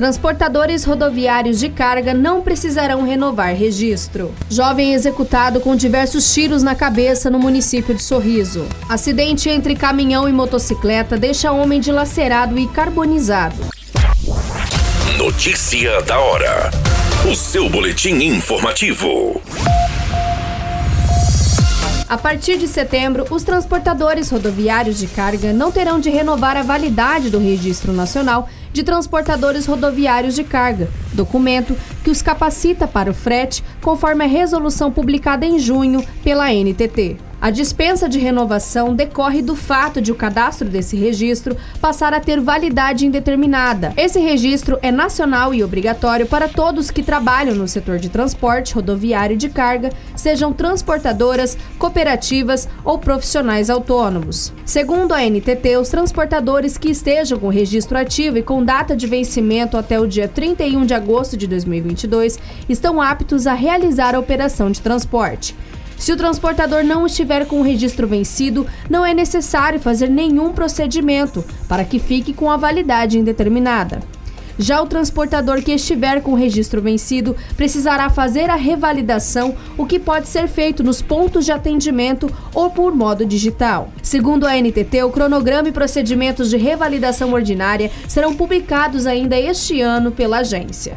Transportadores rodoviários de carga não precisarão renovar registro. Jovem executado com diversos tiros na cabeça no município de Sorriso. Acidente entre caminhão e motocicleta deixa homem dilacerado e carbonizado. Notícia da hora. O seu boletim informativo. A partir de setembro, os transportadores rodoviários de carga não terão de renovar a validade do Registro Nacional de Transportadores Rodoviários de Carga, documento que os capacita para o frete, conforme a resolução publicada em junho pela NTT. A dispensa de renovação decorre do fato de o cadastro desse registro passar a ter validade indeterminada. Esse registro é nacional e obrigatório para todos que trabalham no setor de transporte rodoviário de carga, sejam transportadoras, cooperativas ou profissionais autônomos. Segundo a NTT, os transportadores que estejam com registro ativo e com data de vencimento até o dia 31 de agosto de 2022 estão aptos a realizar a operação de transporte. Se o transportador não estiver com o registro vencido, não é necessário fazer nenhum procedimento para que fique com a validade indeterminada. Já o transportador que estiver com o registro vencido precisará fazer a revalidação, o que pode ser feito nos pontos de atendimento ou por modo digital. Segundo a NTT, o cronograma e procedimentos de revalidação ordinária serão publicados ainda este ano pela agência.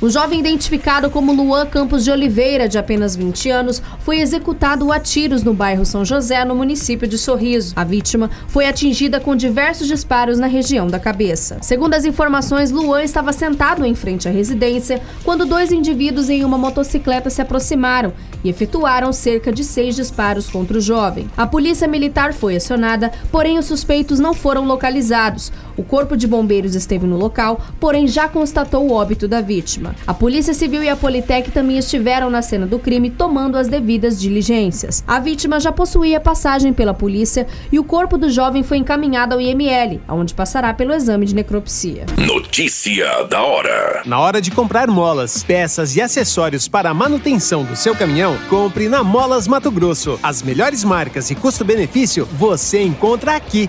Um jovem identificado como Luan Campos de Oliveira, de apenas 20 anos, foi executado a tiros no bairro São José, no município de Sorriso. A vítima foi atingida com diversos disparos na região da cabeça. Segundo as informações, Luan estava sentado em frente à residência quando dois indivíduos em uma motocicleta se aproximaram e efetuaram cerca de seis disparos contra o jovem. A polícia militar foi acionada, porém os suspeitos não foram localizados. O corpo de bombeiros esteve no local, porém já constatou o óbito da vítima vítima. A Polícia Civil e a Politec também estiveram na cena do crime tomando as devidas diligências. A vítima já possuía passagem pela polícia e o corpo do jovem foi encaminhado ao IML, onde passará pelo exame de necropsia. Notícia da hora. Na hora de comprar molas, peças e acessórios para a manutenção do seu caminhão, compre na Molas Mato Grosso. As melhores marcas e custo-benefício você encontra aqui.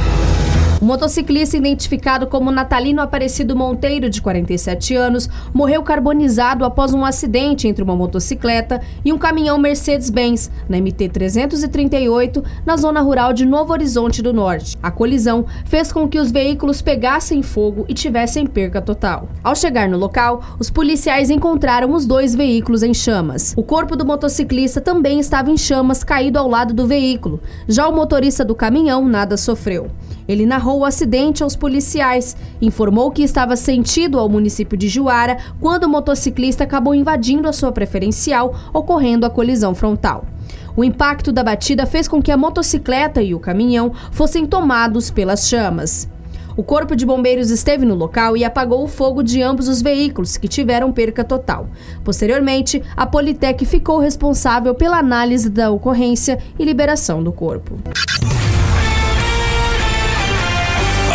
O motociclista identificado como Natalino Aparecido Monteiro, de 47 anos, morreu carbonizado após um acidente entre uma motocicleta e um caminhão Mercedes-Benz, na MT-338, na zona rural de Novo Horizonte do Norte. A colisão fez com que os veículos pegassem fogo e tivessem perca total. Ao chegar no local, os policiais encontraram os dois veículos em chamas. O corpo do motociclista também estava em chamas, caído ao lado do veículo. Já o motorista do caminhão nada sofreu. Ele narrou o acidente aos policiais, informou que estava sentido ao município de Juara quando o motociclista acabou invadindo a sua preferencial, ocorrendo a colisão frontal. O impacto da batida fez com que a motocicleta e o caminhão fossem tomados pelas chamas. O corpo de bombeiros esteve no local e apagou o fogo de ambos os veículos, que tiveram perca total. Posteriormente, a Politec ficou responsável pela análise da ocorrência e liberação do corpo.